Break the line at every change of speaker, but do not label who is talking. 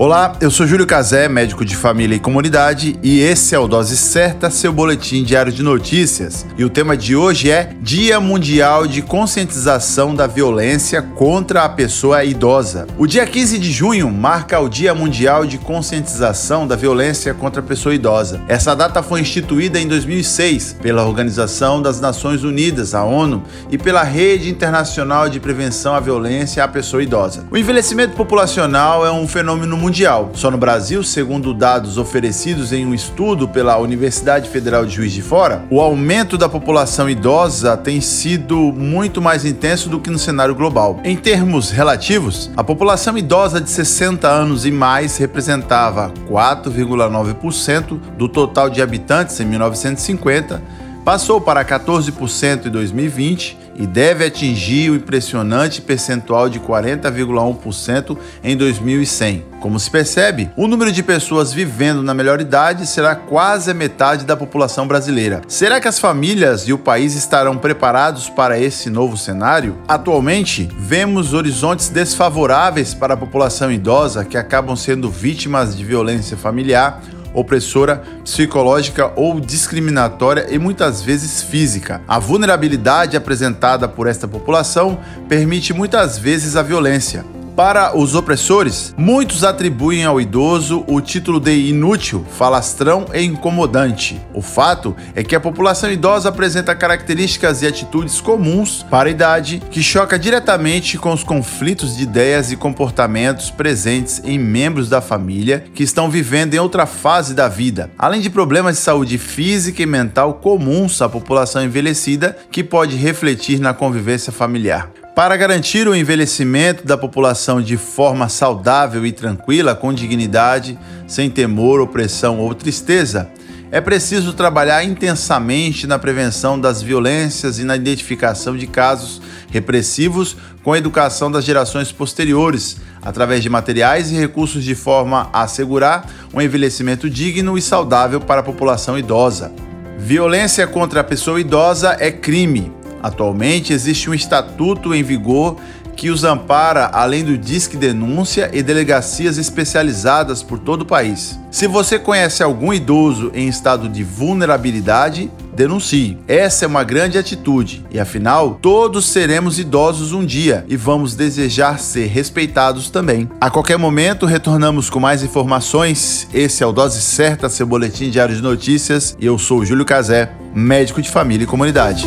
Olá, eu sou Júlio Cazé, médico de família e comunidade, e esse é o Dose Certa, seu boletim diário de notícias. E o tema de hoje é Dia Mundial de Conscientização da Violência contra a Pessoa Idosa. O dia 15 de junho marca o Dia Mundial de Conscientização da Violência contra a Pessoa Idosa. Essa data foi instituída em 2006 pela Organização das Nações Unidas, a ONU, e pela Rede Internacional de Prevenção à Violência à Pessoa Idosa. O envelhecimento populacional é um fenômeno mundial mundial. Só no Brasil, segundo dados oferecidos em um estudo pela Universidade Federal de Juiz de Fora, o aumento da população idosa tem sido muito mais intenso do que no cenário global. Em termos relativos, a população idosa de 60 anos e mais representava 4,9% do total de habitantes em 1950, passou para 14% em 2020 e deve atingir o impressionante percentual de 40,1% em 2100. Como se percebe, o número de pessoas vivendo na melhor idade será quase a metade da população brasileira. Será que as famílias e o país estarão preparados para esse novo cenário? Atualmente, vemos horizontes desfavoráveis para a população idosa que acabam sendo vítimas de violência familiar opressora, psicológica ou discriminatória e muitas vezes física. A vulnerabilidade apresentada por esta população permite muitas vezes a violência. Para os opressores, muitos atribuem ao idoso o título de inútil, falastrão e incomodante. O fato é que a população idosa apresenta características e atitudes comuns para a idade que choca diretamente com os conflitos de ideias e comportamentos presentes em membros da família que estão vivendo em outra fase da vida, além de problemas de saúde física e mental comuns à população envelhecida que pode refletir na convivência familiar. Para garantir o envelhecimento da população de forma saudável e tranquila, com dignidade, sem temor, opressão ou tristeza, é preciso trabalhar intensamente na prevenção das violências e na identificação de casos repressivos com a educação das gerações posteriores, através de materiais e recursos de forma a assegurar um envelhecimento digno e saudável para a população idosa. Violência contra a pessoa idosa é crime Atualmente existe um estatuto em vigor que os ampara além do Disque Denúncia e delegacias especializadas por todo o país. Se você conhece algum idoso em estado de vulnerabilidade, denuncie. Essa é uma grande atitude e afinal, todos seremos idosos um dia e vamos desejar ser respeitados também. A qualquer momento retornamos com mais informações. Esse é o Dose Certa, seu boletim diário de notícias eu sou Júlio Cazé, médico de família e comunidade.